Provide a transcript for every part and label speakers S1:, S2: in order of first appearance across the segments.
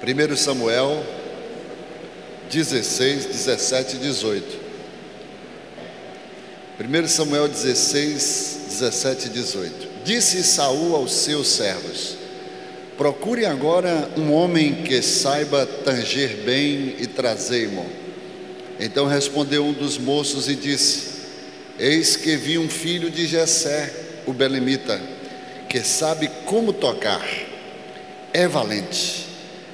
S1: Primeiro Samuel 16, 17 e 18. 1 Samuel 16, 17 e 18. Disse Saul aos seus servos: Procure agora um homem que saiba tanger bem e trazei-mo. Então respondeu um dos moços e disse: Eis que vi um filho de Jessé, o belemita, que sabe como tocar. É valente,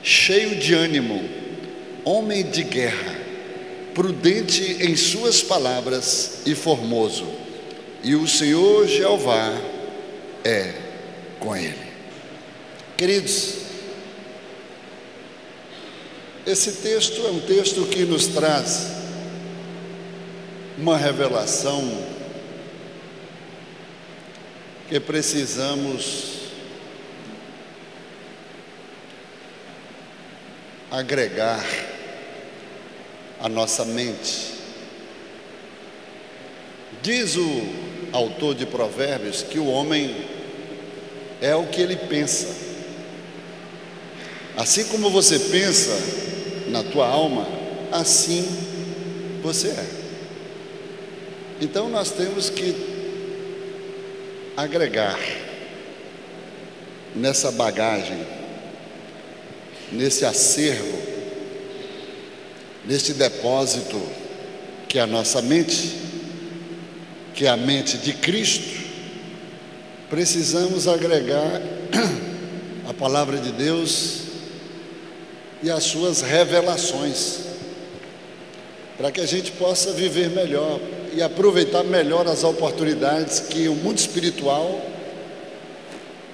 S1: cheio de ânimo, homem de guerra, prudente em suas palavras e formoso. E o Senhor Jeová é com ele. Queridos, esse texto é um texto que nos traz uma revelação que precisamos agregar à nossa mente. Diz o autor de Provérbios que o homem é o que ele pensa. Assim como você pensa na tua alma, assim você é. Então nós temos que agregar nessa bagagem, nesse acervo, neste depósito que é a nossa mente, que é a mente de Cristo, precisamos agregar a palavra de Deus e as suas revelações, para que a gente possa viver melhor e aproveitar melhor as oportunidades que o mundo espiritual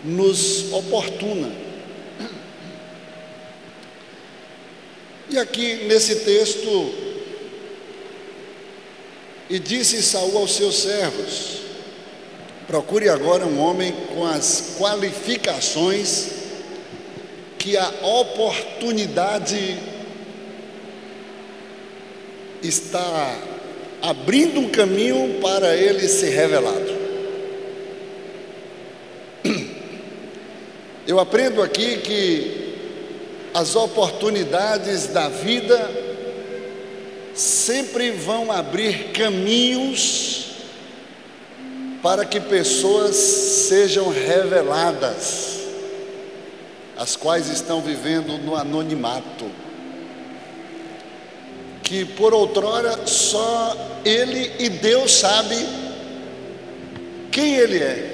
S1: nos oportuna. E aqui nesse texto, e disse Saul aos seus servos: procure agora um homem com as qualificações que a oportunidade está abrindo um caminho para ele ser revelado. Eu aprendo aqui que as oportunidades da vida sempre vão abrir caminhos para que pessoas sejam reveladas as quais estão vivendo no anonimato, que por outrora só ele e Deus sabe quem ele é,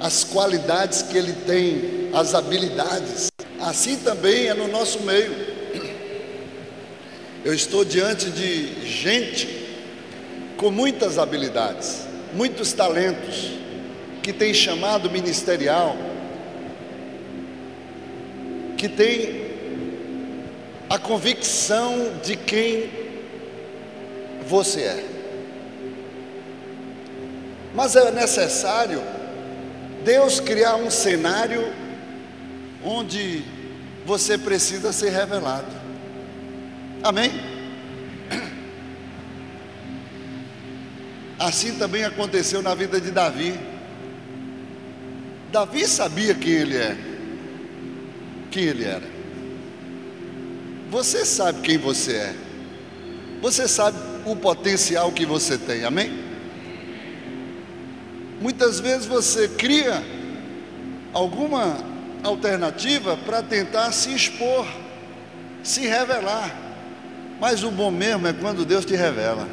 S1: as qualidades que ele tem, as habilidades. Assim também é no nosso meio. Eu estou diante de gente com muitas habilidades, muitos talentos, que tem chamado ministerial, que tem a convicção de quem você é. Mas é necessário Deus criar um cenário onde você precisa ser revelado. Amém? Assim também aconteceu na vida de Davi. Davi sabia quem ele é quem ele era. Você sabe quem você é. Você sabe o potencial que você tem, amém? Muitas vezes você cria alguma alternativa para tentar se expor, se revelar. Mas o bom mesmo é quando Deus te revela.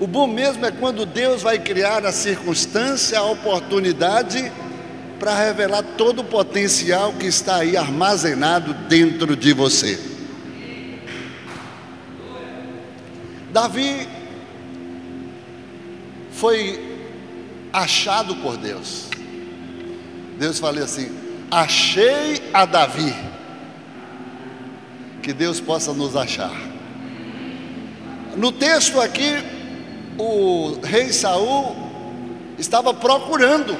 S1: O bom mesmo é quando Deus vai criar a circunstância, a oportunidade para revelar todo o potencial que está aí armazenado dentro de você. Davi foi achado por Deus. Deus falou assim: achei a Davi. Que Deus possa nos achar. No texto aqui, o rei Saul estava procurando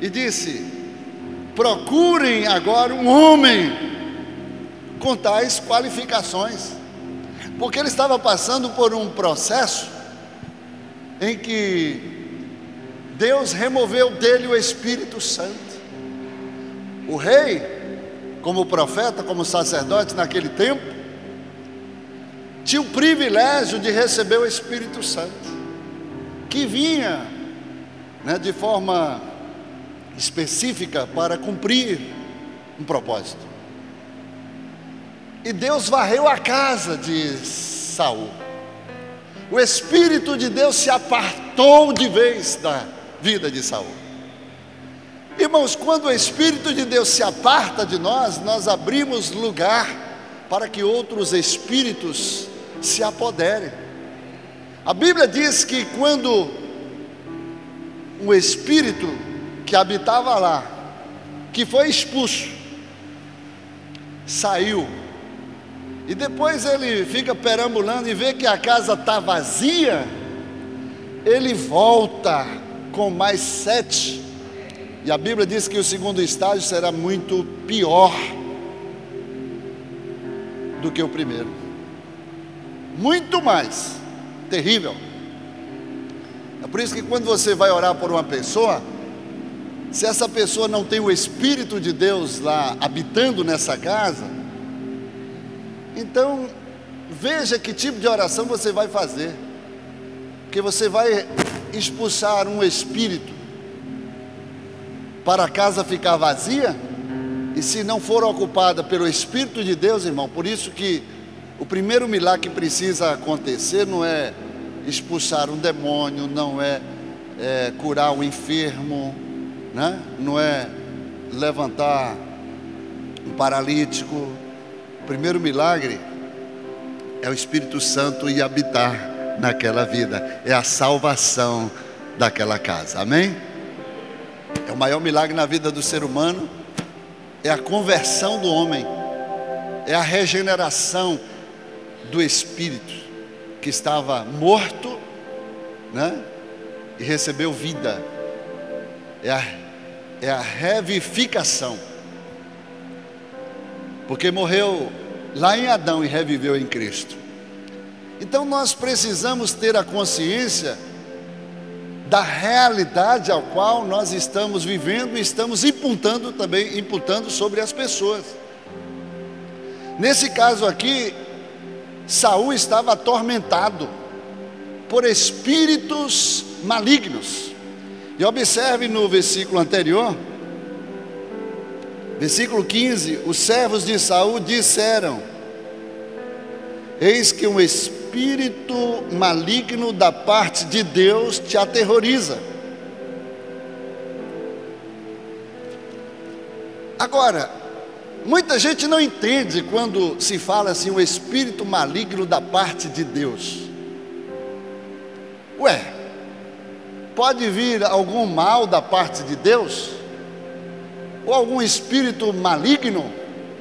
S1: e disse: procurem agora um homem com tais qualificações, porque ele estava passando por um processo em que Deus removeu dele o Espírito Santo. O rei, como profeta, como sacerdote naquele tempo, tinha o privilégio de receber o Espírito Santo, que vinha né, de forma específica para cumprir um propósito. E Deus varreu a casa de Saul. O Espírito de Deus se apartou de vez da vida de Saul. Irmãos, quando o Espírito de Deus se aparta de nós, nós abrimos lugar para que outros espíritos se apoderem. A Bíblia diz que quando um espírito que habitava lá, que foi expulso, saiu, e depois ele fica perambulando e vê que a casa está vazia, ele volta com mais sete, e a Bíblia diz que o segundo estágio será muito pior do que o primeiro, muito mais. Terrível. É por isso que quando você vai orar por uma pessoa, se essa pessoa não tem o Espírito de Deus lá habitando nessa casa, então veja que tipo de oração você vai fazer, porque você vai expulsar um espírito para a casa ficar vazia, e se não for ocupada pelo Espírito de Deus, irmão, por isso que o primeiro milagre que precisa acontecer não é expulsar um demônio, não é, é curar o enfermo, né? não é levantar um paralítico. Primeiro milagre é o Espírito Santo ir habitar naquela vida, é a salvação daquela casa, amém? É o maior milagre na vida do ser humano, é a conversão do homem, é a regeneração do espírito que estava morto, né? E recebeu vida. É a é a revificação. Porque morreu lá em Adão e reviveu em Cristo. Então nós precisamos ter a consciência da realidade ao qual nós estamos vivendo e estamos imputando também, imputando sobre as pessoas. Nesse caso aqui, Saul estava atormentado por espíritos malignos. E observe no versículo anterior, versículo 15: os servos de Saul disseram: Eis que um espírito maligno da parte de Deus te aterroriza. Agora, muita gente não entende quando se fala assim, um espírito maligno da parte de Deus. Ué, Pode vir algum mal da parte de Deus? Ou algum espírito maligno?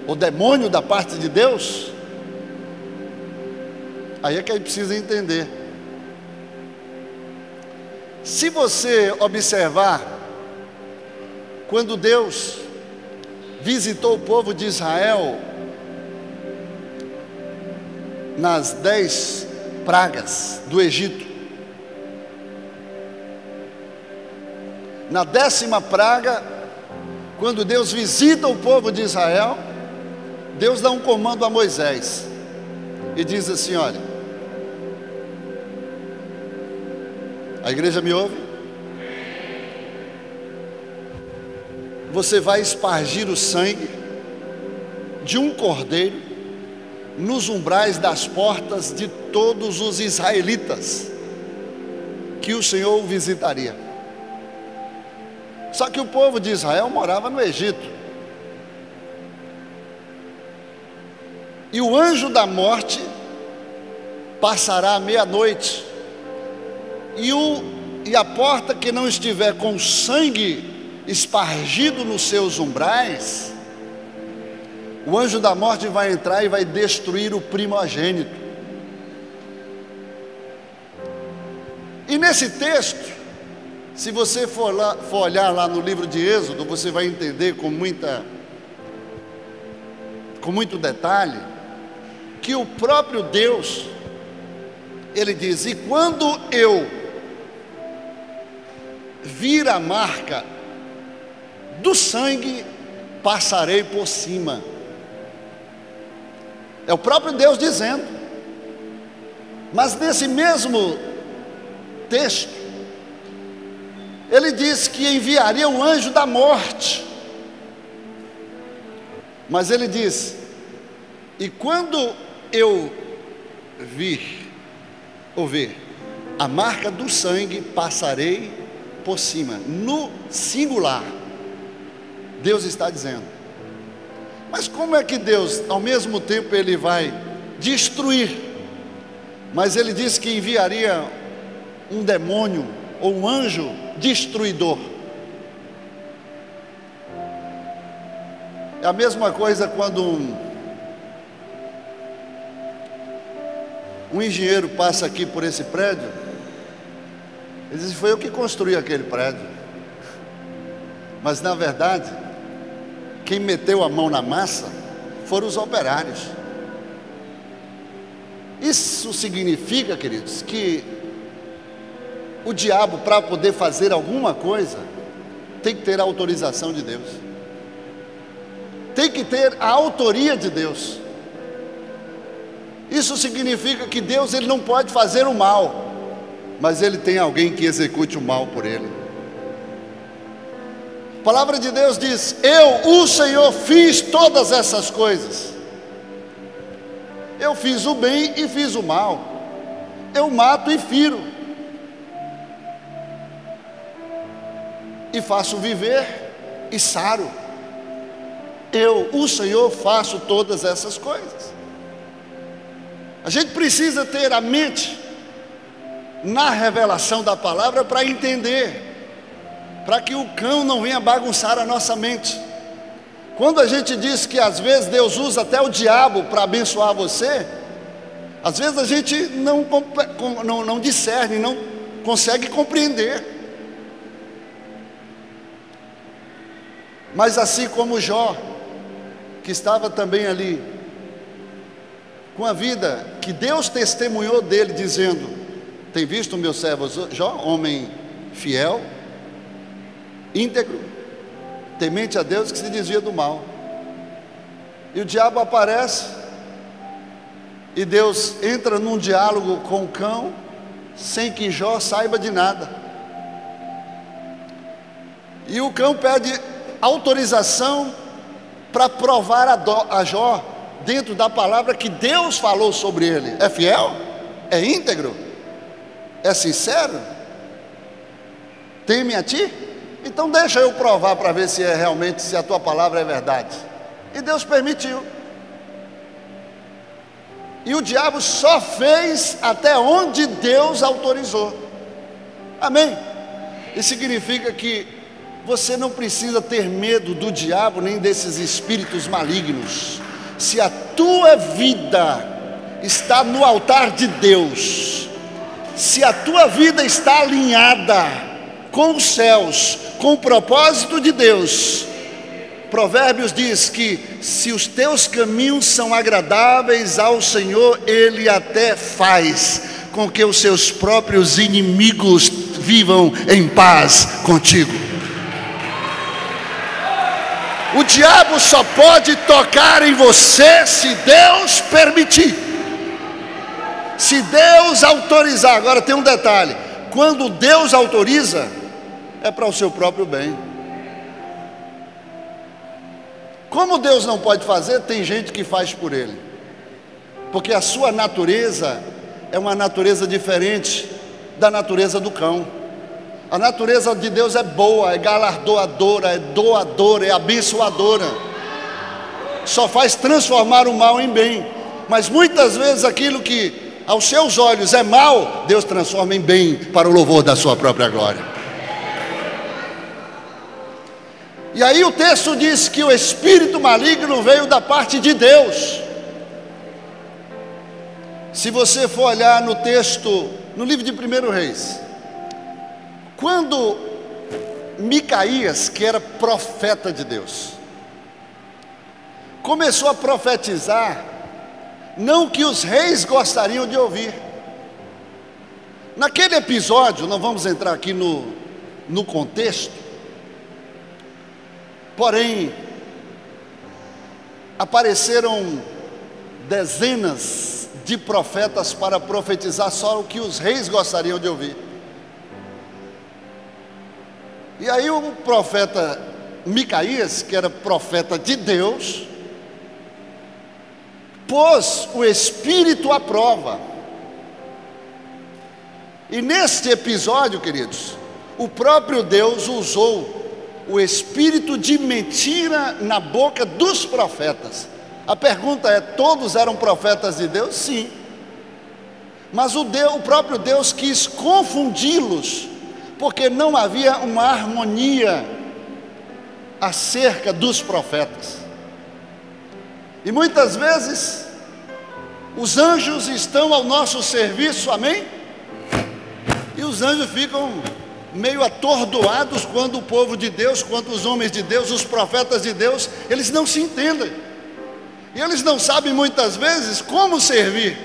S1: Ou demônio da parte de Deus? Aí é que a gente precisa entender. Se você observar, quando Deus visitou o povo de Israel nas dez pragas do Egito, na décima praga, quando Deus visita o povo de Israel, Deus dá um comando a Moisés e diz assim: Olha, a igreja me ouve? Você vai espargir o sangue de um cordeiro nos umbrais das portas de todos os israelitas que o Senhor visitaria. Só que o povo de Israel morava no Egito. E o anjo da morte passará meia-noite, e, o, e a porta que não estiver com sangue espargido nos seus umbrais, o anjo da morte vai entrar e vai destruir o primogênito. E nesse texto, se você for, lá, for olhar lá no livro de Êxodo, você vai entender com muita com muito detalhe que o próprio Deus ele diz: "E quando eu vir a marca do sangue, passarei por cima. É o próprio Deus dizendo. Mas nesse mesmo texto, ele diz que enviaria o anjo da morte. Mas ele diz: E quando eu vir, ou ver, a marca do sangue, passarei por cima, no singular. Deus está dizendo. Mas como é que Deus, ao mesmo tempo, ele vai destruir, mas ele disse que enviaria um demônio ou um anjo destruidor. É a mesma coisa quando um, um engenheiro passa aqui por esse prédio, ele diz: Foi eu que construí aquele prédio. Mas na verdade, quem meteu a mão na massa foram os operários. Isso significa, queridos, que o diabo, para poder fazer alguma coisa, tem que ter a autorização de Deus, tem que ter a autoria de Deus. Isso significa que Deus ele não pode fazer o mal, mas ele tem alguém que execute o mal por ele. A palavra de Deus diz: Eu, o Senhor, fiz todas essas coisas. Eu fiz o bem e fiz o mal. Eu mato e firo. E faço viver e saro. Eu, o Senhor, faço todas essas coisas. A gente precisa ter a mente na revelação da palavra para entender para que o cão não venha bagunçar a nossa mente. Quando a gente diz que às vezes Deus usa até o diabo para abençoar você, às vezes a gente não, não, não discerne, não consegue compreender. Mas assim como Jó, que estava também ali, com a vida que Deus testemunhou dele, dizendo: Tem visto o meu servo Jó, homem fiel, íntegro, temente a Deus que se desvia do mal. E o diabo aparece, e Deus entra num diálogo com o cão, sem que Jó saiba de nada. E o cão pede autorização para provar a, do, a Jó, dentro da palavra que Deus falou sobre ele. É fiel? É íntegro? É sincero? Teme a ti? Então deixa eu provar para ver se é realmente, se a tua palavra é verdade. E Deus permitiu. E o diabo só fez até onde Deus autorizou. Amém? Isso significa que você não precisa ter medo do diabo nem desses espíritos malignos. Se a tua vida está no altar de Deus, se a tua vida está alinhada com os céus, com o propósito de Deus. Provérbios diz que se os teus caminhos são agradáveis ao Senhor, Ele até faz com que os seus próprios inimigos vivam em paz contigo. O diabo só pode tocar em você se Deus permitir. Se Deus autorizar. Agora tem um detalhe: quando Deus autoriza, é para o seu próprio bem. Como Deus não pode fazer, tem gente que faz por Ele, porque a sua natureza é uma natureza diferente da natureza do cão. A natureza de Deus é boa, é galardoadora, é doadora, é abençoadora. Só faz transformar o mal em bem. Mas muitas vezes aquilo que aos seus olhos é mal, Deus transforma em bem para o louvor da sua própria glória. E aí o texto diz que o espírito maligno veio da parte de Deus. Se você for olhar no texto, no livro de 1 Reis, quando Micaías, que era profeta de Deus, começou a profetizar, não que os reis gostariam de ouvir. Naquele episódio, não vamos entrar aqui no, no contexto. Porém, apareceram dezenas de profetas para profetizar só o que os reis gostariam de ouvir. E aí o profeta Micaías, que era profeta de Deus, pôs o Espírito à prova. E neste episódio, queridos, o próprio Deus usou o espírito de mentira na boca dos profetas. A pergunta é: todos eram profetas de Deus? Sim. Mas o, Deus, o próprio Deus quis confundi-los, porque não havia uma harmonia acerca dos profetas. E muitas vezes, os anjos estão ao nosso serviço, amém? E os anjos ficam meio atordoados quando o povo de Deus, quando os homens de Deus, os profetas de Deus, eles não se entendem. E eles não sabem muitas vezes como servir.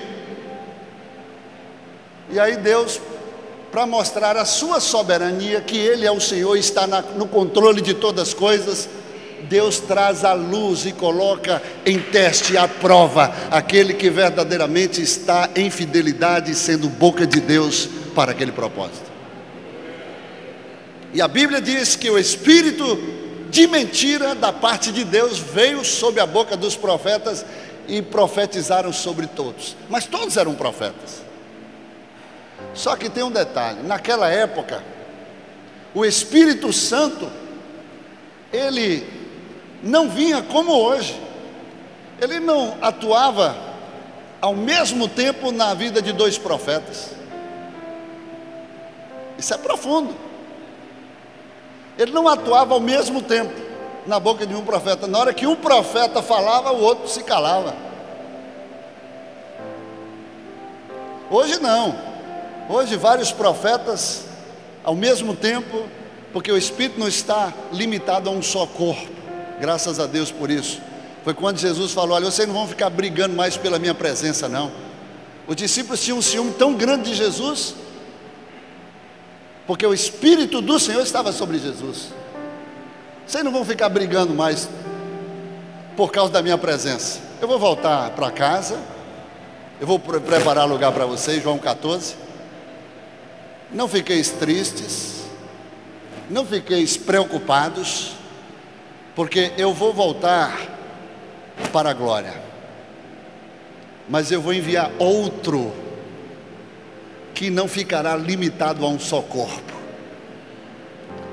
S1: E aí Deus, para mostrar a sua soberania, que Ele é o Senhor, está na, no controle de todas as coisas, Deus traz a luz e coloca em teste à prova aquele que verdadeiramente está em fidelidade, sendo boca de Deus para aquele propósito. E a Bíblia diz que o espírito de mentira da parte de Deus veio sobre a boca dos profetas e profetizaram sobre todos. Mas todos eram profetas. Só que tem um detalhe: naquela época, o Espírito Santo, ele não vinha como hoje, ele não atuava ao mesmo tempo na vida de dois profetas. Isso é profundo. Ele não atuava ao mesmo tempo na boca de um profeta. Na hora que um profeta falava, o outro se calava. Hoje não. Hoje vários profetas ao mesmo tempo, porque o espírito não está limitado a um só corpo. Graças a Deus por isso. Foi quando Jesus falou: Olha, vocês não vão ficar brigando mais pela minha presença, não. Os discípulos tinham um ciúme tão grande de Jesus porque o Espírito do Senhor estava sobre Jesus. Vocês não vão ficar brigando mais por causa da minha presença. Eu vou voltar para casa, eu vou preparar lugar para vocês, João 14. Não fiqueis tristes, não fiqueis preocupados, porque eu vou voltar para a glória, mas eu vou enviar outro que não ficará limitado a um só corpo.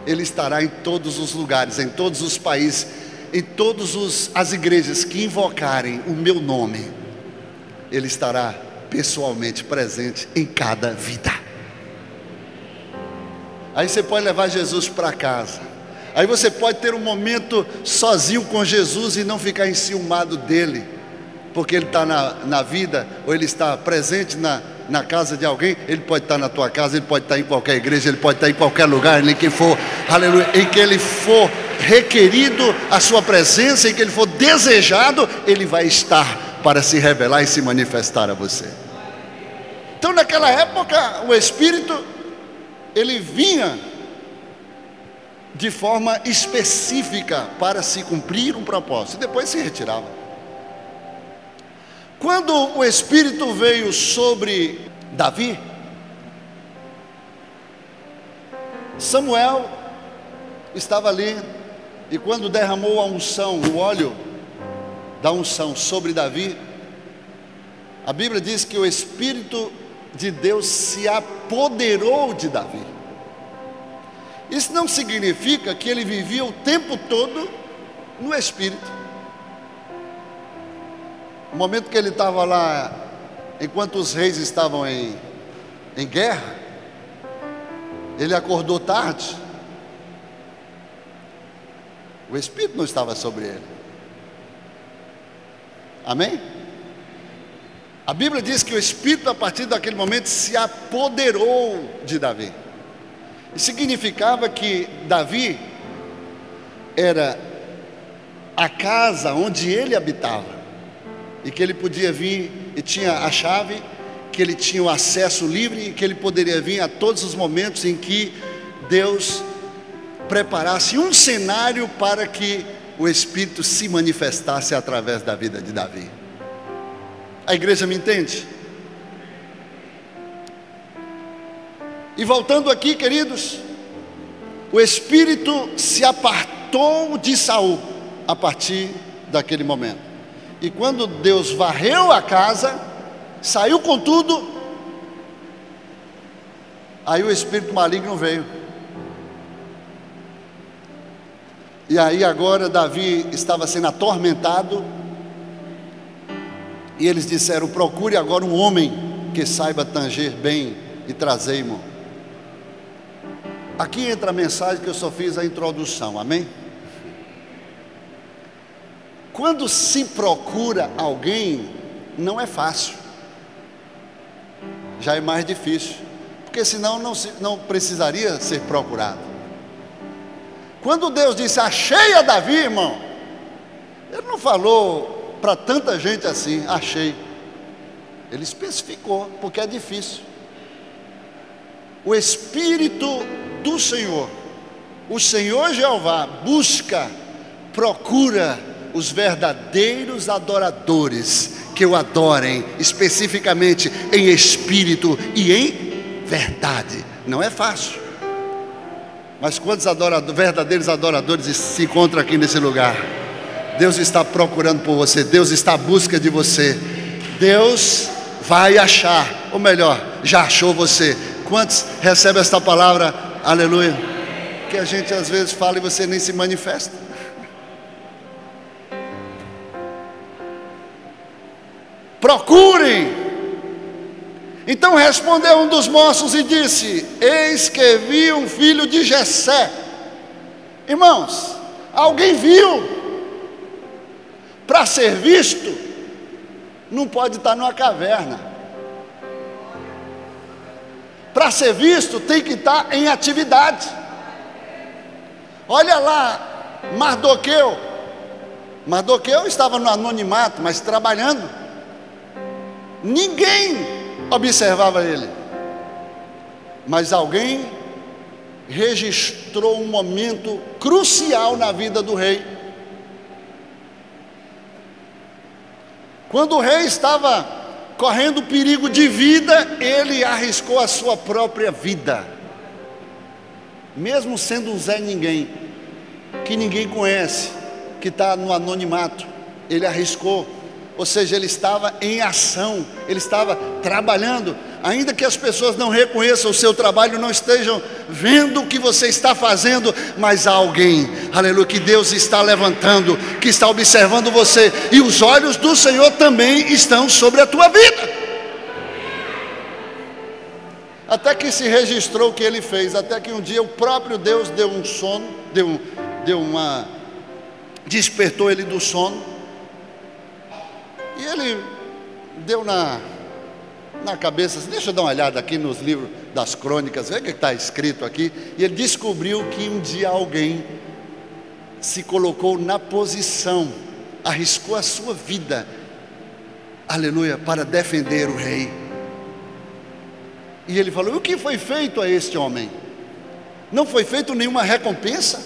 S1: Ele estará em todos os lugares, em todos os países, em todas as igrejas que invocarem o meu nome. Ele estará pessoalmente presente em cada vida. Aí você pode levar Jesus para casa. Aí você pode ter um momento sozinho com Jesus e não ficar enciumado dele, porque ele está na, na vida, ou ele está presente na, na casa de alguém, ele pode estar na tua casa, ele pode estar em qualquer igreja, ele pode estar em qualquer lugar em que for, aleluia, em que ele for requerido a sua presença, em que ele for desejado, ele vai estar para se revelar e se manifestar a você. Então, naquela época, o Espírito ele vinha de forma específica para se cumprir um propósito, e depois se retirava. Quando o Espírito veio sobre Davi, Samuel estava ali, e quando derramou a unção, o óleo da unção sobre Davi, a Bíblia diz que o Espírito de Deus se apoderou de Davi. Isso não significa que ele vivia o tempo todo no Espírito. No momento que ele estava lá, enquanto os reis estavam em, em guerra, ele acordou tarde. O Espírito não estava sobre ele. Amém? A Bíblia diz que o Espírito, a partir daquele momento, se apoderou de Davi. E significava que Davi era a casa onde ele habitava e que ele podia vir e tinha a chave, que ele tinha o acesso livre e que ele poderia vir a todos os momentos em que Deus preparasse um cenário para que o Espírito se manifestasse através da vida de Davi. A igreja me entende? E voltando aqui, queridos, o Espírito se apartou de Saul a partir daquele momento. E quando Deus varreu a casa, saiu com tudo, aí o espírito maligno veio. E aí agora Davi estava sendo atormentado. E eles disseram: Procure agora um homem que saiba tanger bem e trazei-mo. Aqui entra a mensagem que eu só fiz a introdução, amém? Quando se procura alguém, não é fácil, já é mais difícil, porque senão não, se, não precisaria ser procurado. Quando Deus disse achei a Davi, irmão, Ele não falou para tanta gente assim, achei. Ele especificou, porque é difícil. O Espírito do Senhor, o Senhor Jeová, busca, procura, os verdadeiros adoradores que o adorem especificamente em espírito e em verdade. Não é fácil. Mas quantos adoradores, verdadeiros adoradores se encontram aqui nesse lugar? Deus está procurando por você, Deus está à busca de você. Deus vai achar, ou melhor, já achou você. Quantos recebem esta palavra? Aleluia. Que a gente às vezes fala e você nem se manifesta. procurem. Então respondeu um dos moços e disse: Eis que vi um filho de Jessé. Irmãos, alguém viu? Para ser visto, não pode estar numa caverna. Para ser visto, tem que estar em atividade. Olha lá, Mardoqueu. Mardoqueu estava no anonimato, mas trabalhando. Ninguém observava ele. Mas alguém registrou um momento crucial na vida do rei. Quando o rei estava correndo perigo de vida, ele arriscou a sua própria vida. Mesmo sendo um Zé Ninguém, que ninguém conhece, que está no anonimato, ele arriscou ou seja, ele estava em ação, ele estava trabalhando, ainda que as pessoas não reconheçam o seu trabalho, não estejam vendo o que você está fazendo, mas há alguém, aleluia, que Deus está levantando, que está observando você, e os olhos do Senhor também estão sobre a tua vida. Até que se registrou o que ele fez, até que um dia o próprio Deus deu um sono, deu, deu uma, despertou ele do sono e ele deu na, na cabeça, assim, deixa eu dar uma olhada aqui nos livros das crônicas, vê o que está escrito aqui. E ele descobriu que um dia alguém se colocou na posição, arriscou a sua vida, aleluia, para defender o rei. E ele falou: o que foi feito a este homem? Não foi feito nenhuma recompensa?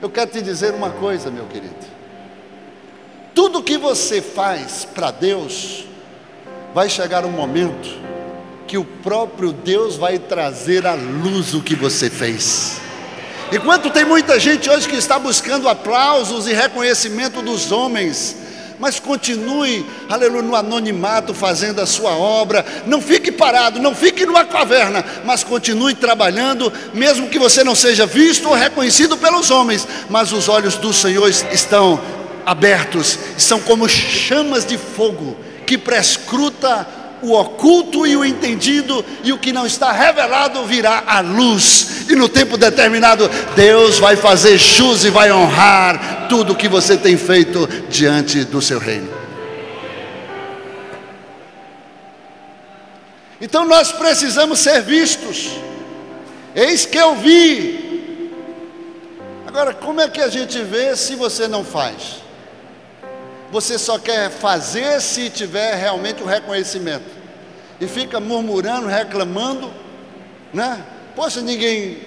S1: Eu quero te dizer uma coisa, meu querido. Tudo que você faz para Deus, vai chegar um momento que o próprio Deus vai trazer à luz o que você fez. Enquanto tem muita gente hoje que está buscando aplausos e reconhecimento dos homens, mas continue, aleluia, no anonimato fazendo a sua obra. Não fique parado, não fique numa caverna, mas continue trabalhando, mesmo que você não seja visto ou reconhecido pelos homens, mas os olhos do Senhor estão abertos, são como chamas de fogo que prescruta o oculto e o entendido, e o que não está revelado virá à luz, e no tempo determinado, Deus vai fazer jus e vai honrar tudo o que você tem feito diante do seu reino. Então nós precisamos ser vistos, eis que eu vi. Agora, como é que a gente vê se você não faz? Você só quer fazer se tiver realmente o reconhecimento. E fica murmurando, reclamando, né? Poxa, ninguém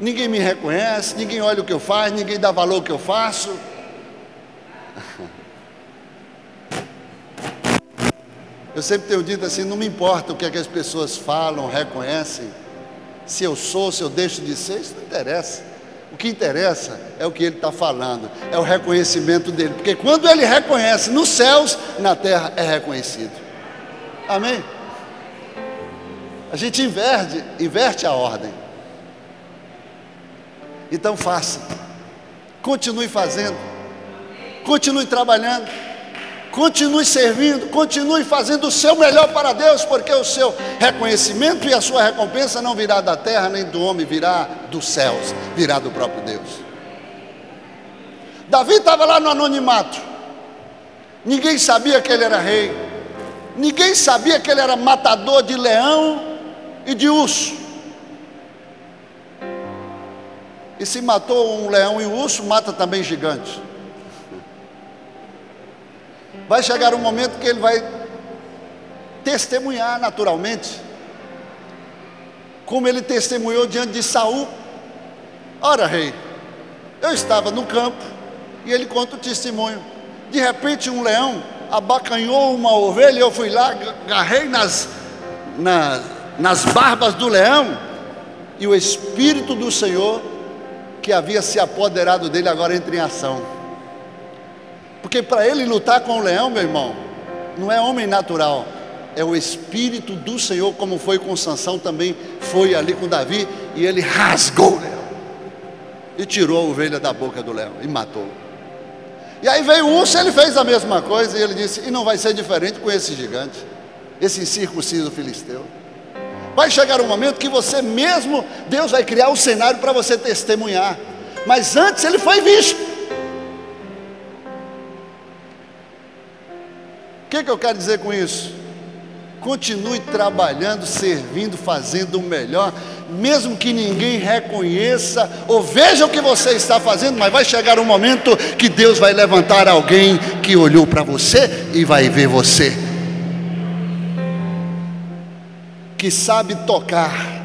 S1: ninguém me reconhece, ninguém olha o que eu faço, ninguém dá valor ao que eu faço. Eu sempre tenho dito assim: não me importa o que, é que as pessoas falam, reconhecem, se eu sou, se eu deixo de ser, isso não interessa. O que interessa é o que ele está falando, é o reconhecimento dele, porque quando ele reconhece nos céus, na terra é reconhecido. Amém? A gente inverte, inverte a ordem. Então faça, continue fazendo, continue trabalhando, continue servindo, continue fazendo o seu melhor para Deus, porque o seu reconhecimento e a sua recompensa não virá da terra nem do homem, virá dos céus, virá do próprio Deus. Davi estava lá no anonimato, ninguém sabia que ele era rei, ninguém sabia que ele era matador de leão e de urso. E se matou um leão e um urso, mata também gigantes. Vai chegar um momento que ele vai testemunhar naturalmente, como ele testemunhou diante de Saul. Ora, rei, eu estava no campo e ele conta o testemunho. De repente, um leão abacanhou uma ovelha, eu fui lá, agarrei nas, nas, nas barbas do leão, e o Espírito do Senhor, que havia se apoderado dele, agora entra em ação. Porque para ele lutar com o leão, meu irmão, não é homem natural, é o Espírito do Senhor, como foi com Sansão, também foi ali com Davi, e ele rasgou o leão, e tirou a ovelha da boca do leão, e matou. E aí veio o urso, ele fez a mesma coisa, e ele disse: E não vai ser diferente com esse gigante, esse incircunciso filisteu. Vai chegar um momento que você mesmo, Deus vai criar o um cenário para você testemunhar. Mas antes ele foi visto. Que, que eu quero dizer com isso? Continue trabalhando, servindo, fazendo o melhor, mesmo que ninguém reconheça ou veja o que você está fazendo, mas vai chegar um momento que Deus vai levantar alguém que olhou para você e vai ver você que sabe tocar.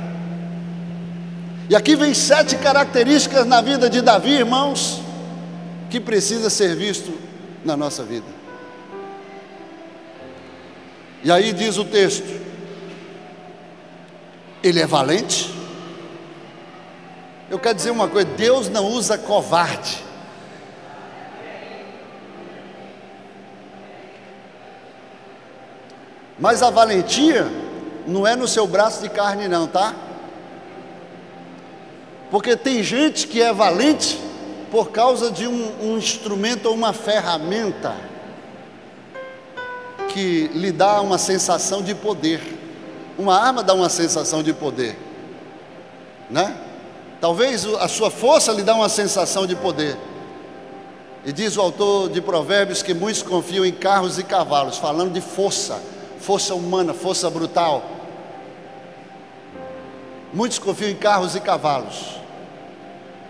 S1: E aqui vem sete características na vida de Davi, irmãos, que precisa ser visto na nossa vida. E aí diz o texto: ele é valente. Eu quero dizer uma coisa: Deus não usa covarde. Mas a valentia não é no seu braço de carne, não, tá? Porque tem gente que é valente por causa de um, um instrumento ou uma ferramenta que lhe dá uma sensação de poder. Uma arma dá uma sensação de poder, né? Talvez a sua força lhe dá uma sensação de poder. E diz o autor de Provérbios que muitos confiam em carros e cavalos, falando de força, força humana, força brutal. Muitos confiam em carros e cavalos,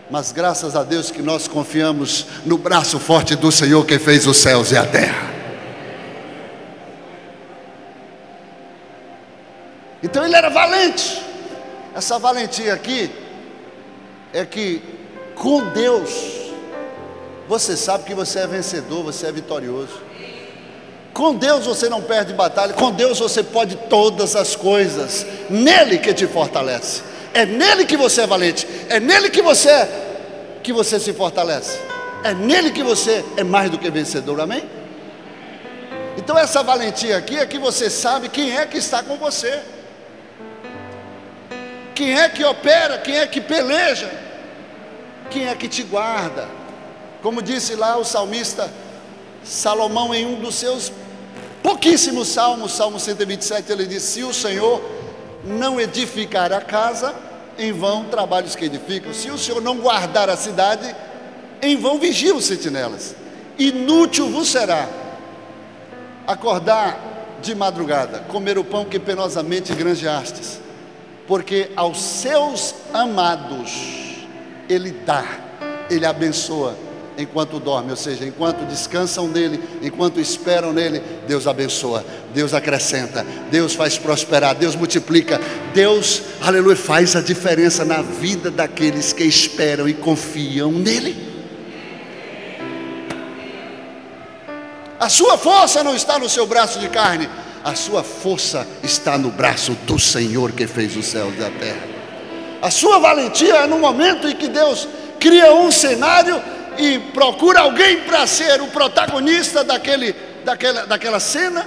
S1: mas graças a Deus que nós confiamos no braço forte do Senhor que fez os céus e a terra. Então ele era valente. Essa valentia aqui é que com Deus você sabe que você é vencedor, você é vitorioso. Com Deus você não perde batalha, com Deus você pode todas as coisas, nele que te fortalece. É nele que você é valente, é nele que você que você se fortalece. É nele que você é mais do que vencedor, amém? Então essa valentia aqui é que você sabe quem é que está com você. Quem é que opera, quem é que peleja, quem é que te guarda. Como disse lá o salmista Salomão em um dos seus pouquíssimos salmos, Salmo 127, ele diz: Se o Senhor não edificar a casa, em vão trabalhos que edificam. Se o Senhor não guardar a cidade, em vão vigiam os sentinelas. Inútil vos será acordar de madrugada, comer o pão que penosamente granjeastes, porque aos seus amados Ele dá, Ele abençoa, enquanto dormem, ou seja, enquanto descansam nele, enquanto esperam nele, Deus abençoa, Deus acrescenta, Deus faz prosperar, Deus multiplica, Deus, aleluia, faz a diferença na vida daqueles que esperam e confiam nele. A sua força não está no seu braço de carne, a sua força está no braço do Senhor que fez os céus e a terra. A sua valentia é no momento em que Deus cria um cenário e procura alguém para ser o protagonista daquele, daquela, daquela cena,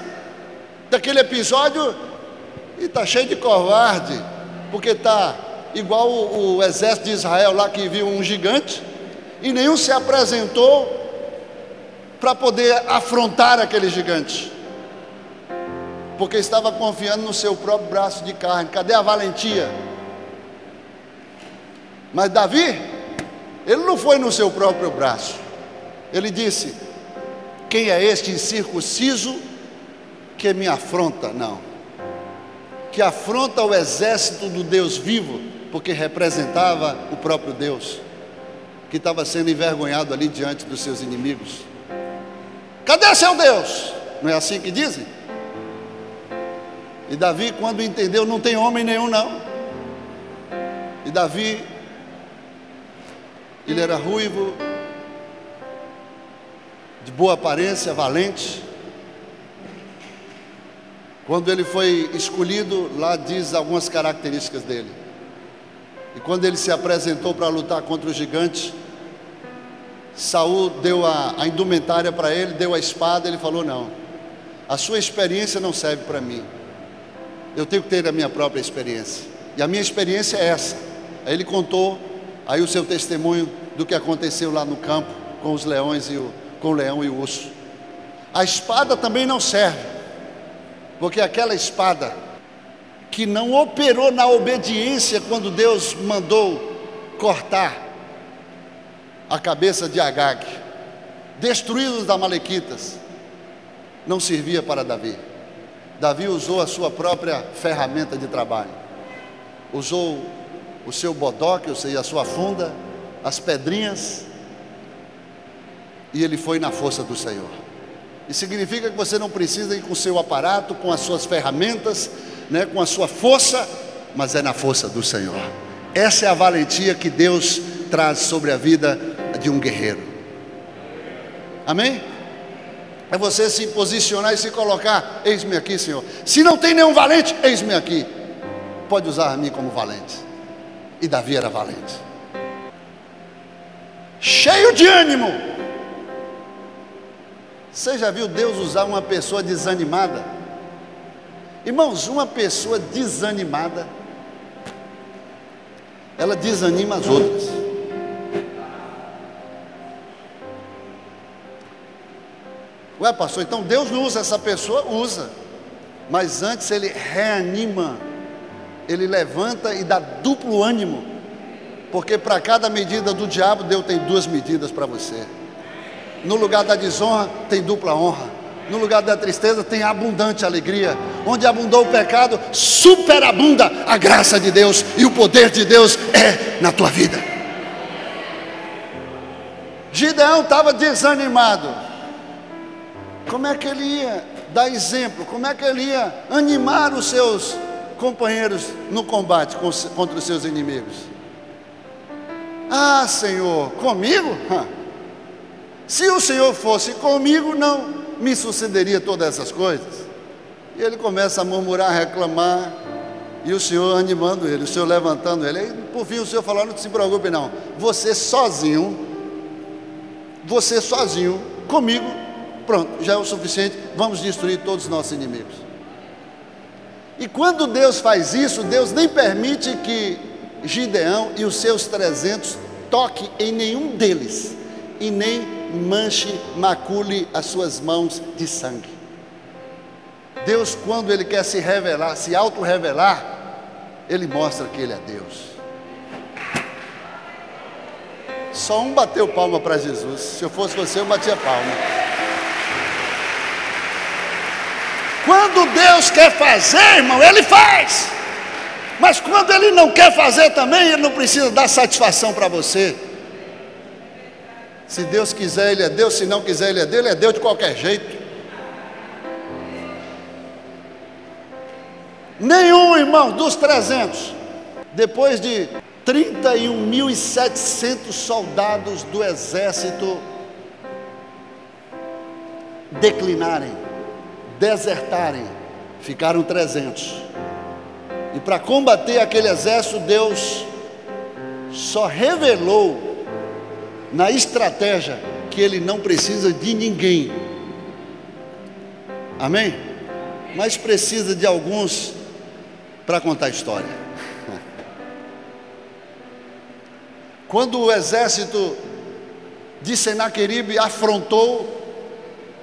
S1: daquele episódio, e está cheio de covarde, porque está igual o, o exército de Israel lá que viu um gigante, e nenhum se apresentou para poder afrontar aquele gigante, porque estava confiando no seu próprio braço de carne. Cadê a valentia? Mas Davi, ele não foi no seu próprio braço. Ele disse: Quem é este incircunciso que me afronta? Não. Que afronta o exército do Deus vivo, porque representava o próprio Deus, que estava sendo envergonhado ali diante dos seus inimigos. Cadê seu Deus? Não é assim que dizem? E Davi, quando entendeu, não tem homem nenhum, não. E Davi ele era ruivo, de boa aparência, valente. Quando ele foi escolhido, lá diz algumas características dele. E quando ele se apresentou para lutar contra o gigante, Saul deu a, a indumentária para ele, deu a espada, ele falou: Não, a sua experiência não serve para mim. Eu tenho que ter a minha própria experiência. E a minha experiência é essa. Aí ele contou aí o seu testemunho do que aconteceu lá no campo com os leões e o, com o leão e o urso. A espada também não serve, porque aquela espada que não operou na obediência quando Deus mandou cortar a cabeça de Agag, destruir os amalequitas, não servia para Davi. Davi usou a sua própria ferramenta de trabalho, usou o seu bodoque, ou seja, a sua funda, as pedrinhas, e ele foi na força do Senhor. E significa que você não precisa ir com o seu aparato, com as suas ferramentas, né, com a sua força, mas é na força do Senhor. Essa é a valentia que Deus traz sobre a vida de um guerreiro. Amém? É você se posicionar e se colocar, eis-me aqui, Senhor. Se não tem nenhum valente, eis-me aqui. Pode usar a mim como valente. E Davi era valente cheio de ânimo. Você já viu Deus usar uma pessoa desanimada? Irmãos, uma pessoa desanimada, ela desanima as outras. Ué, pastor, então Deus não usa essa pessoa? Usa. Mas antes ele reanima, ele levanta e dá duplo ânimo. Porque para cada medida do diabo, Deus tem duas medidas para você. No lugar da desonra, tem dupla honra. No lugar da tristeza, tem abundante alegria. Onde abundou o pecado, superabunda a graça de Deus. E o poder de Deus é na tua vida. Gideão estava desanimado. Como é que ele ia dar exemplo? Como é que ele ia animar os seus companheiros no combate contra os seus inimigos? Ah, Senhor, comigo? Se o Senhor fosse comigo, não me sucederia todas essas coisas. E ele começa a murmurar, a reclamar, e o Senhor animando ele, o Senhor levantando ele. E por fim o Senhor falou: Não se preocupe, não. Você sozinho, você sozinho, comigo, pronto, já é o suficiente. Vamos destruir todos os nossos inimigos. E quando Deus faz isso, Deus nem permite que Gideão e os seus trezentos toque em nenhum deles e nem manche, macule as suas mãos de sangue. Deus, quando Ele quer se revelar, se auto-revelar, Ele mostra que Ele é Deus. Só um bateu palma para Jesus. Se eu fosse você, eu batia palma. Quando Deus quer fazer, irmão, Ele faz. Mas quando ele não quer fazer também, ele não precisa dar satisfação para você. Se Deus quiser, Ele é Deus, se não quiser, Ele é Deus, Ele é Deus de qualquer jeito. Nenhum irmão dos 300, depois de 31.700 soldados do exército declinarem, desertarem, ficaram 300. E para combater aquele exército, Deus só revelou na estratégia que ele não precisa de ninguém. Amém? Mas precisa de alguns para contar a história. Quando o exército de Senaqueribe afrontou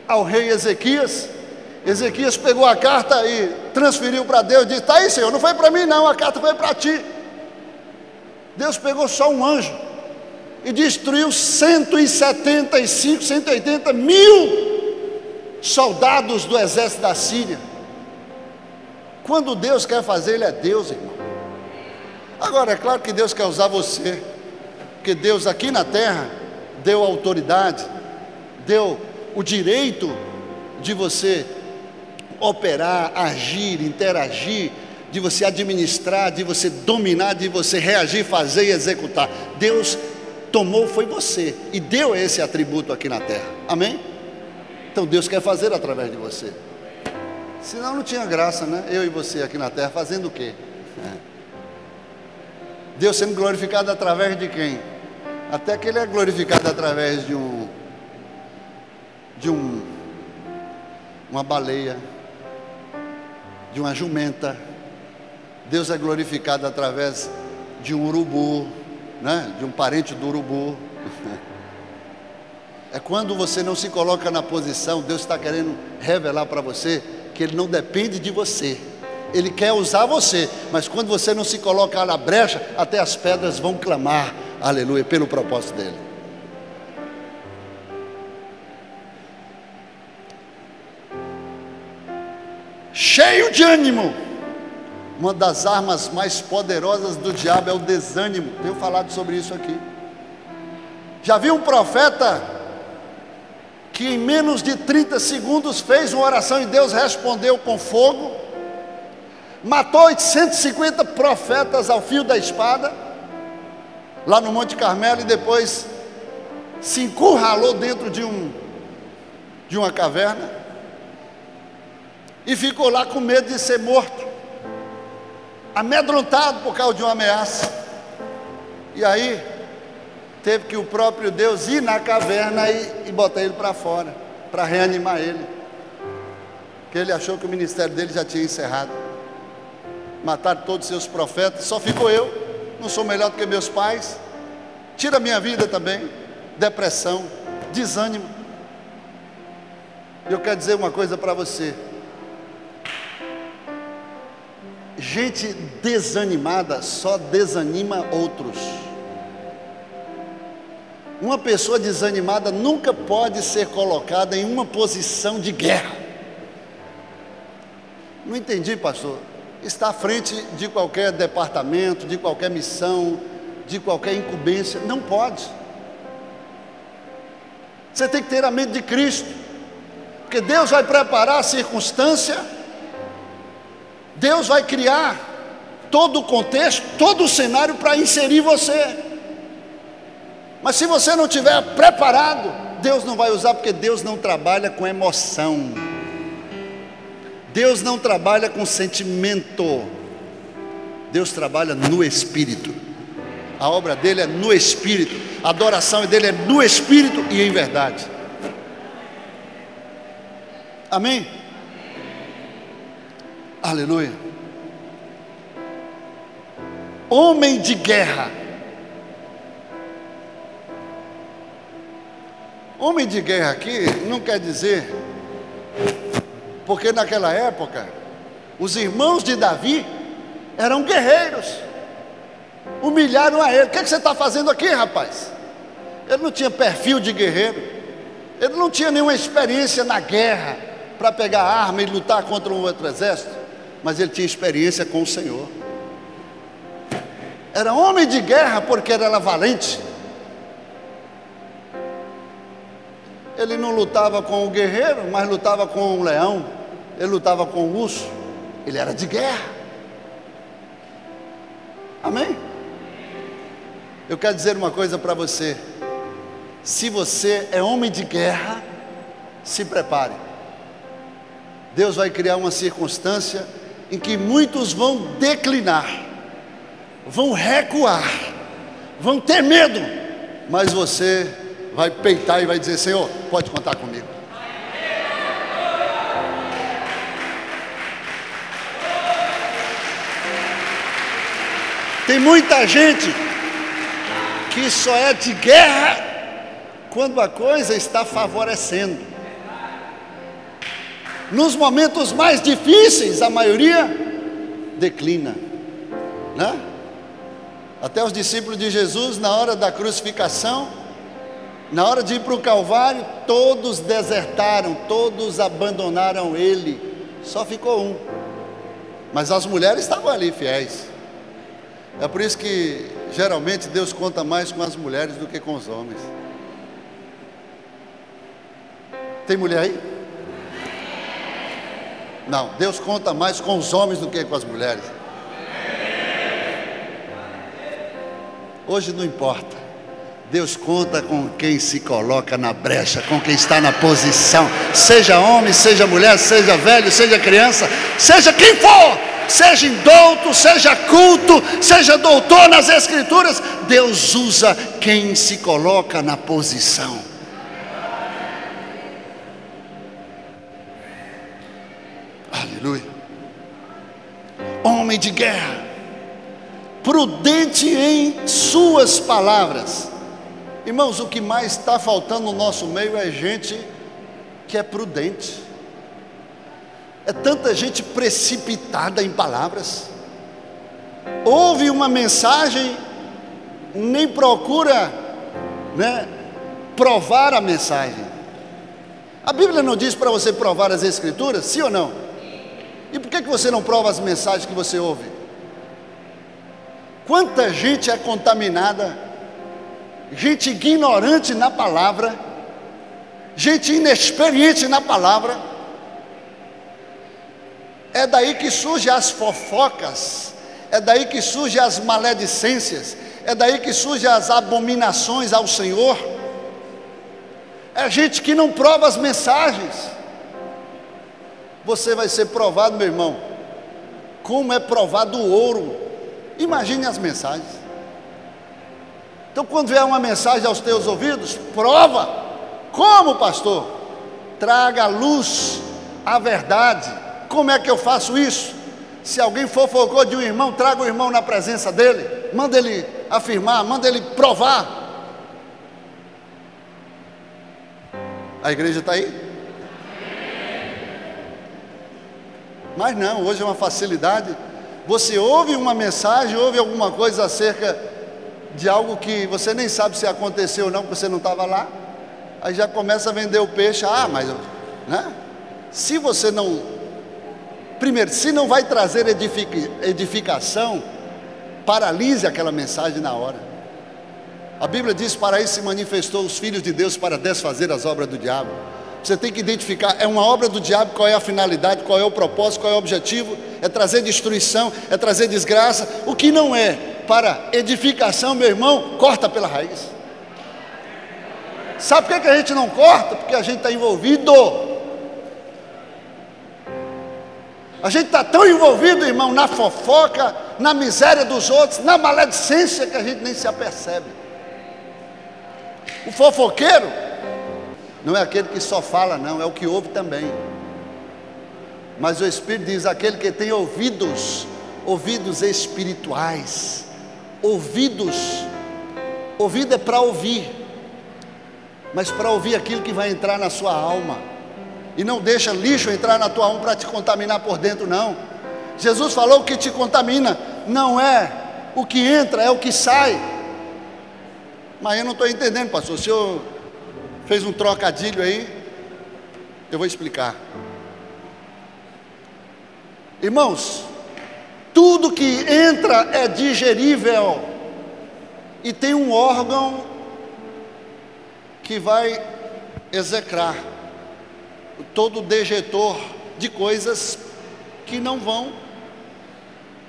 S1: ao rei Ezequias, Ezequias pegou a carta e transferiu para Deus, disse: Está aí, Senhor, não foi para mim, não, a carta foi para ti. Deus pegou só um anjo e destruiu 175, 180 mil soldados do exército da Síria. Quando Deus quer fazer, Ele é Deus, irmão. Agora, é claro que Deus quer usar você, porque Deus aqui na terra deu autoridade, deu o direito de você operar, agir, interagir, de você administrar, de você dominar, de você reagir, fazer e executar. Deus tomou foi você e deu esse atributo aqui na terra. Amém? Então Deus quer fazer através de você. Senão não tinha graça, né? Eu e você aqui na terra fazendo o quê? É. Deus sendo glorificado através de quem? Até que ele é glorificado através de um de um uma baleia, de uma jumenta. Deus é glorificado através de um urubu, né? de um parente do urubu. É quando você não se coloca na posição, Deus está querendo revelar para você que Ele não depende de você. Ele quer usar você, mas quando você não se coloca na brecha, até as pedras vão clamar, aleluia, pelo propósito dele. Cheio de ânimo uma das armas mais poderosas do diabo é o desânimo. Tenho falado sobre isso aqui. Já viu um profeta que em menos de 30 segundos fez uma oração e Deus respondeu com fogo? Matou 850 profetas ao fio da espada, lá no Monte Carmelo, e depois se encurralou dentro de, um, de uma caverna e ficou lá com medo de ser morto amedrontado por causa de uma ameaça. E aí, teve que o próprio Deus ir na caverna e, e botar ele para fora, para reanimar ele. Porque ele achou que o ministério dele já tinha encerrado. Mataram todos os seus profetas, só ficou eu, não sou melhor do que meus pais. Tira minha vida também. Depressão, desânimo. Eu quero dizer uma coisa para você. Gente desanimada só desanima outros. Uma pessoa desanimada nunca pode ser colocada em uma posição de guerra. Não entendi, pastor. Está à frente de qualquer departamento, de qualquer missão, de qualquer incumbência. Não pode. Você tem que ter a mente de Cristo. Porque Deus vai preparar a circunstância Deus vai criar todo o contexto, todo o cenário para inserir você. Mas se você não estiver preparado, Deus não vai usar, porque Deus não trabalha com emoção. Deus não trabalha com sentimento. Deus trabalha no espírito. A obra dele é no espírito. A adoração dele é no espírito e em verdade. Amém? Aleluia. Homem de guerra. Homem de guerra aqui não quer dizer, porque naquela época, os irmãos de Davi eram guerreiros, humilharam a ele. O que, é que você está fazendo aqui, rapaz? Ele não tinha perfil de guerreiro, ele não tinha nenhuma experiência na guerra para pegar arma e lutar contra um outro exército mas ele tinha experiência com o Senhor. Era homem de guerra porque era valente. Ele não lutava com o guerreiro, mas lutava com o leão, ele lutava com o urso, ele era de guerra. Amém? Eu quero dizer uma coisa para você. Se você é homem de guerra, se prepare. Deus vai criar uma circunstância em que muitos vão declinar, vão recuar, vão ter medo, mas você vai peitar e vai dizer: Senhor, pode contar comigo. Tem muita gente que só é de guerra quando a coisa está favorecendo. Nos momentos mais difíceis, a maioria declina, né? Até os discípulos de Jesus, na hora da crucificação, na hora de ir para o Calvário, todos desertaram, todos abandonaram ele, só ficou um. Mas as mulheres estavam ali fiéis. É por isso que geralmente Deus conta mais com as mulheres do que com os homens. Tem mulher aí? Não, Deus conta mais com os homens do que com as mulheres. Hoje não importa. Deus conta com quem se coloca na brecha, com quem está na posição, seja homem, seja mulher, seja velho, seja criança, seja quem for, seja indouto, seja culto, seja doutor nas Escrituras, Deus usa quem se coloca na posição. Aleluia. Homem de guerra, prudente em suas palavras. Irmãos, o que mais está faltando no nosso meio é gente que é prudente. É tanta gente precipitada em palavras. Ouve uma mensagem, nem procura né, provar a mensagem. A Bíblia não diz para você provar as Escrituras, sim ou não? E por que, que você não prova as mensagens que você ouve? Quanta gente é contaminada, gente ignorante na palavra, gente inexperiente na palavra. É daí que surgem as fofocas, é daí que surgem as maledicências, é daí que surgem as abominações ao Senhor. É gente que não prova as mensagens você vai ser provado, meu irmão, como é provado o ouro. Imagine as mensagens. Então, quando vier uma mensagem aos teus ouvidos, prova. Como, pastor? Traga a luz, a verdade. Como é que eu faço isso? Se alguém fofocou de um irmão, traga o irmão na presença dele, manda ele afirmar, manda ele provar. A igreja está aí? Mas não, hoje é uma facilidade. Você ouve uma mensagem, ouve alguma coisa acerca de algo que você nem sabe se aconteceu ou não, porque você não estava lá. Aí já começa a vender o peixe. Ah, mas, né? Se você não. Primeiro, se não vai trazer edificação, paralise aquela mensagem na hora. A Bíblia diz: para isso se manifestou os filhos de Deus para desfazer as obras do diabo. Você tem que identificar, é uma obra do diabo, qual é a finalidade, qual é o propósito, qual é o objetivo, é trazer destruição, é trazer desgraça. O que não é para edificação, meu irmão, corta pela raiz. Sabe por que, a gente não corta? Porque a gente está envolvido. A gente está tão envolvido, irmão, na fofoca, na miséria dos outros, na maledicência, que a gente nem se apercebe. O fofoqueiro, não é aquele que só fala, não, é o que ouve também. Mas o Espírito diz: aquele que tem ouvidos, ouvidos espirituais, ouvidos, ouvido é para ouvir, mas para ouvir aquilo que vai entrar na sua alma, e não deixa lixo entrar na tua alma para te contaminar por dentro, não. Jesus falou que te contamina, não é o que entra, é o que sai. Mas eu não estou entendendo, pastor. O senhor fez um trocadilho aí, eu vou explicar. Irmãos, tudo que entra é digerível e tem um órgão que vai execrar todo dejetor de coisas que não vão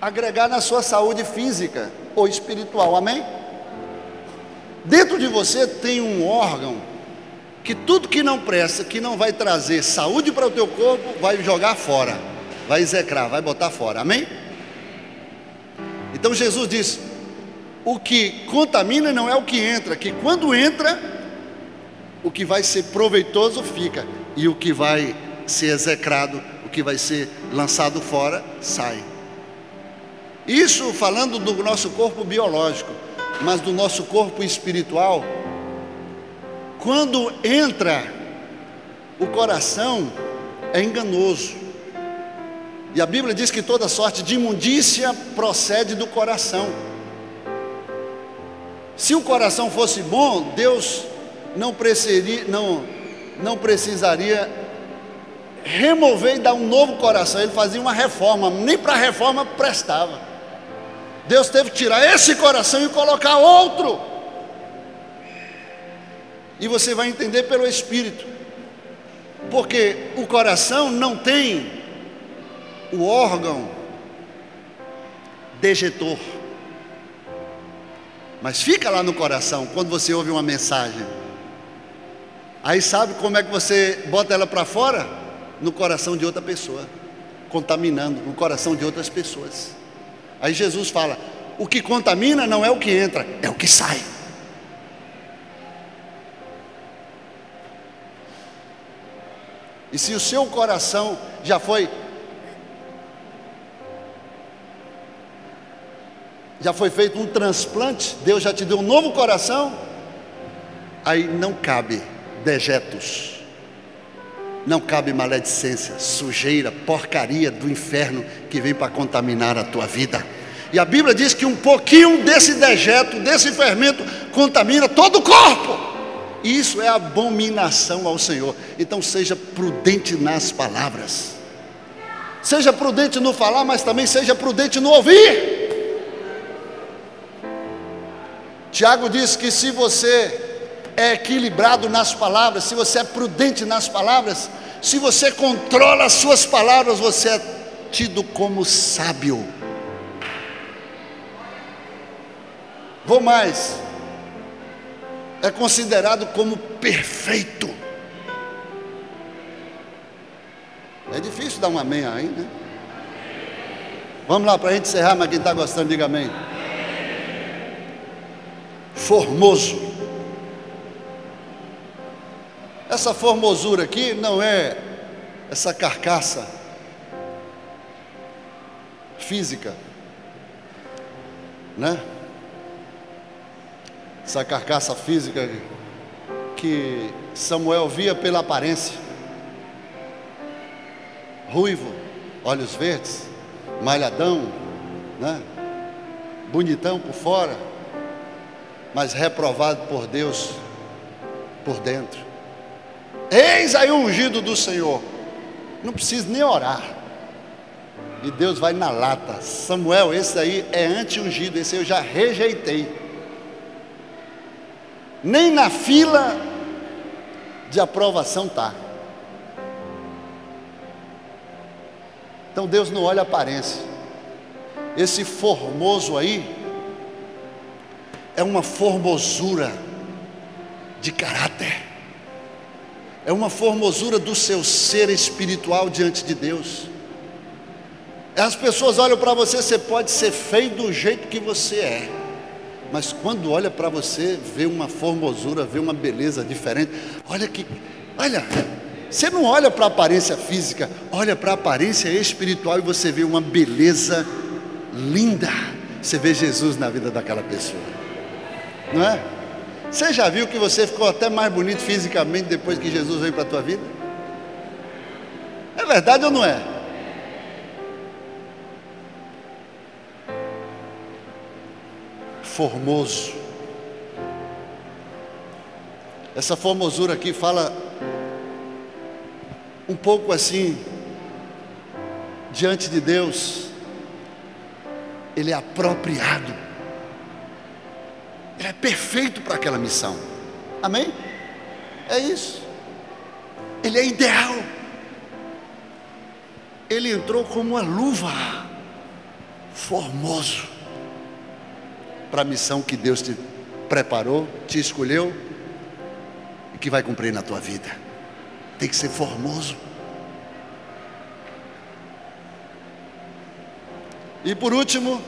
S1: agregar na sua saúde física ou espiritual. Amém? Dentro de você tem um órgão que tudo que não presta, que não vai trazer saúde para o teu corpo, vai jogar fora, vai execrar, vai botar fora. Amém? Então Jesus diz: o que contamina não é o que entra, que quando entra, o que vai ser proveitoso fica, e o que vai ser execrado, o que vai ser lançado fora, sai. Isso falando do nosso corpo biológico, mas do nosso corpo espiritual, quando entra o coração, é enganoso. E a Bíblia diz que toda sorte de imundícia procede do coração. Se o coração fosse bom, Deus não precisaria, não, não precisaria remover e dar um novo coração. Ele fazia uma reforma, nem para a reforma prestava. Deus teve que tirar esse coração e colocar outro. E você vai entender pelo Espírito, porque o coração não tem o órgão dejetor, mas fica lá no coração quando você ouve uma mensagem. Aí sabe como é que você bota ela para fora? No coração de outra pessoa, contaminando no coração de outras pessoas. Aí Jesus fala: o que contamina não é o que entra, é o que sai. E se o seu coração já foi já foi feito um transplante, Deus já te deu um novo coração, aí não cabe dejetos, não cabe maledicência, sujeira, porcaria do inferno que vem para contaminar a tua vida. E a Bíblia diz que um pouquinho desse dejeto, desse fermento, contamina todo o corpo. Isso é abominação ao Senhor. Então seja prudente nas palavras. Seja prudente no falar, mas também seja prudente no ouvir. Tiago diz que se você é equilibrado nas palavras, se você é prudente nas palavras, se você controla as suas palavras, você é tido como sábio. Vou mais, é considerado como perfeito. É difícil dar um amém aí, né? Vamos lá para a gente encerrar, mas quem está gostando, diga amém. Formoso. Essa formosura aqui não é essa carcaça física, né? Essa carcaça física que Samuel via pela aparência. Ruivo, olhos verdes, malhadão, né? bonitão por fora, mas reprovado por Deus por dentro. Eis aí o ungido do Senhor. Não precisa nem orar. E Deus vai na lata. Samuel, esse aí é anti-ungido, esse eu já rejeitei nem na fila de aprovação está. Então Deus não olha a aparência. Esse formoso aí é uma formosura de caráter. É uma formosura do seu ser espiritual diante de Deus. As pessoas olham para você, você pode ser feio do jeito que você é mas quando olha para você, vê uma formosura, vê uma beleza diferente. Olha que, olha, você não olha para a aparência física, olha para a aparência espiritual e você vê uma beleza linda. Você vê Jesus na vida daquela pessoa, não é? Você já viu que você ficou até mais bonito fisicamente depois que Jesus veio para a tua vida? É verdade ou não é? Formoso. Essa formosura aqui fala um pouco assim, diante de Deus, ele é apropriado, ele é perfeito para aquela missão, amém? É isso. ele é ideal. Ele entrou como uma luva, formoso, para a missão que Deus te preparou, te escolheu e que vai cumprir na tua vida. Tem que ser formoso. E por último,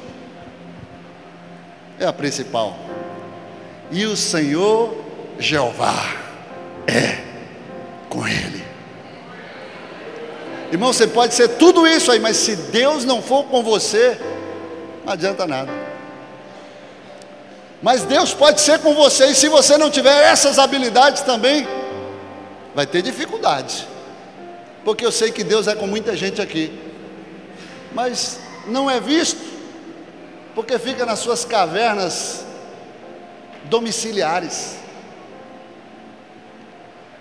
S1: é a principal. E o Senhor Jeová é com ele. Irmão, você pode ser tudo isso aí, mas se Deus não for com você, não adianta nada. Mas Deus pode ser com você, e se você não tiver essas habilidades também, vai ter dificuldade. Porque eu sei que Deus é com muita gente aqui, mas não é visto, porque fica nas suas cavernas domiciliares.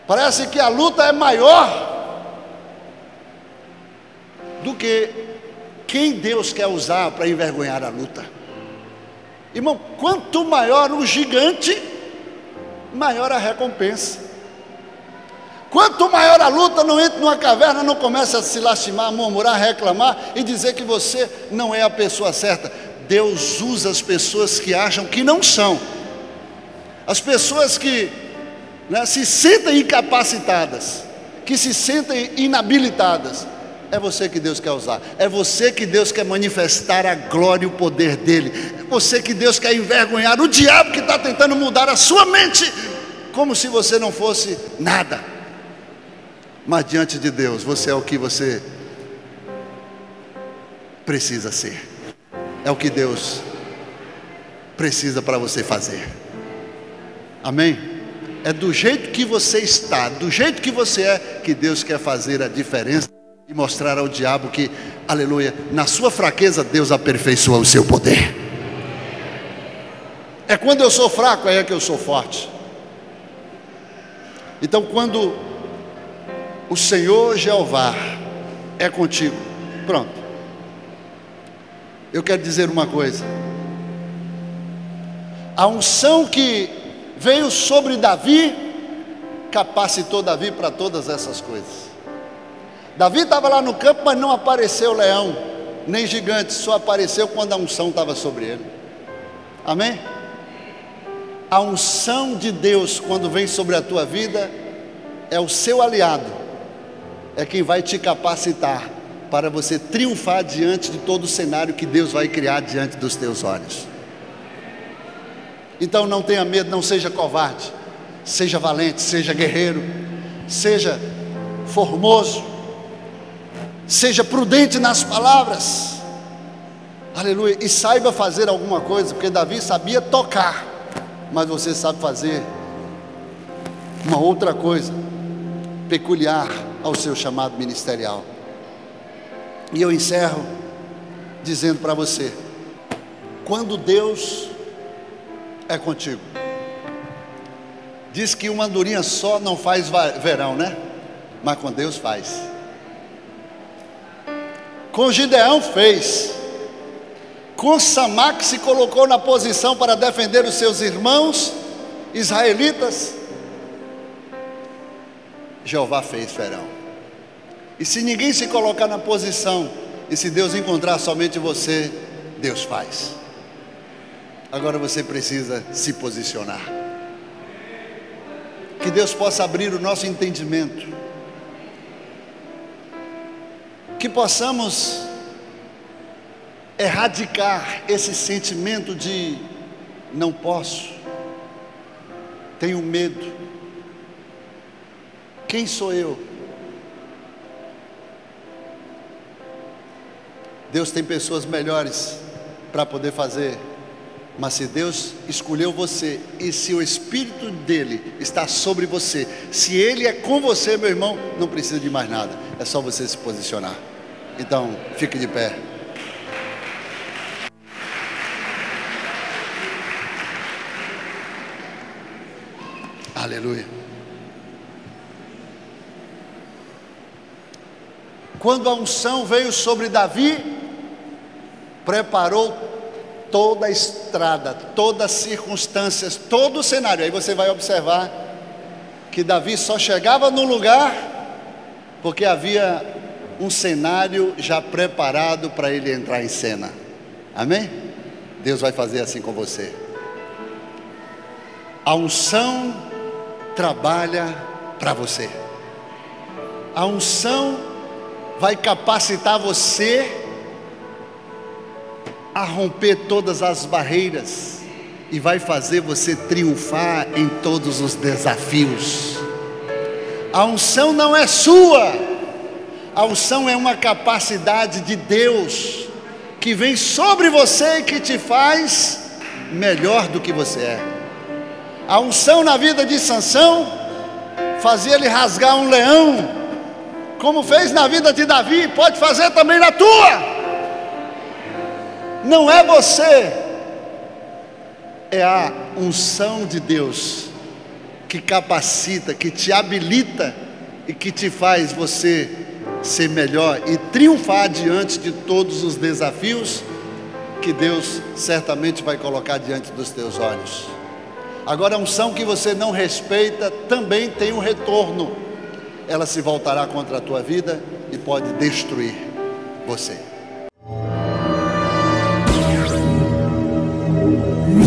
S1: Parece que a luta é maior do que quem Deus quer usar para envergonhar a luta. Irmão, quanto maior o gigante, maior a recompensa. Quanto maior a luta, não entre numa caverna, não comece a se lastimar, murmurar, reclamar e dizer que você não é a pessoa certa. Deus usa as pessoas que acham que não são, as pessoas que né, se sentem incapacitadas, que se sentem inabilitadas. É você que Deus quer usar, é você que Deus quer manifestar a glória e o poder dEle, você que Deus quer envergonhar o diabo que está tentando mudar a sua mente, como se você não fosse nada. Mas diante de Deus, você é o que você precisa ser, é o que Deus precisa para você fazer. Amém? É do jeito que você está, do jeito que você é, que Deus quer fazer a diferença e mostrar ao diabo que, aleluia, na sua fraqueza Deus aperfeiçoa o seu poder. É quando eu sou fraco, é que eu sou forte. Então, quando o Senhor Jeová é contigo. Pronto. Eu quero dizer uma coisa. A unção que veio sobre Davi capacitou Davi para todas essas coisas. Davi estava lá no campo, mas não apareceu leão, nem gigante, só apareceu quando a unção estava sobre ele. Amém? A unção de Deus, quando vem sobre a tua vida, é o seu aliado é quem vai te capacitar para você triunfar diante de todo o cenário que Deus vai criar diante dos teus olhos. Então não tenha medo, não seja covarde, seja valente, seja guerreiro, seja formoso, seja prudente nas palavras, aleluia, e saiba fazer alguma coisa, porque Davi sabia tocar, mas você sabe fazer uma outra coisa peculiar ao seu chamado ministerial. E eu encerro dizendo para você: quando Deus é contigo, diz que uma andorinha só não faz verão, né? Mas com Deus faz. Com Gideão fez. Que se colocou na posição para defender os seus irmãos israelitas, Jeová fez verão. E se ninguém se colocar na posição, e se Deus encontrar somente você, Deus faz. Agora você precisa se posicionar. Que Deus possa abrir o nosso entendimento. Que possamos erradicar esse sentimento de não posso, tenho medo, quem sou eu? Deus tem pessoas melhores para poder fazer, mas se Deus escolheu você e se o Espírito dele está sobre você, se ele é com você, meu irmão, não precisa de mais nada, é só você se posicionar. Então, fique de pé. Aleluia. Quando a unção veio sobre Davi, preparou toda a estrada, todas as circunstâncias, todo o cenário. Aí você vai observar que Davi só chegava no lugar porque havia um cenário já preparado para ele entrar em cena. Amém? Deus vai fazer assim com você. A unção trabalha para você. A unção vai capacitar você a romper todas as barreiras e vai fazer você triunfar em todos os desafios. A unção não é sua, a unção é uma capacidade de Deus que vem sobre você e que te faz melhor do que você é. A unção na vida de Sansão fazia ele rasgar um leão, como fez na vida de Davi, pode fazer também na tua. Não é você, é a unção de Deus que capacita, que te habilita e que te faz você ser melhor e triunfar diante de todos os desafios que Deus certamente vai colocar diante dos teus olhos. Agora, a unção que você não respeita também tem um retorno, ela se voltará contra a tua vida e pode destruir você.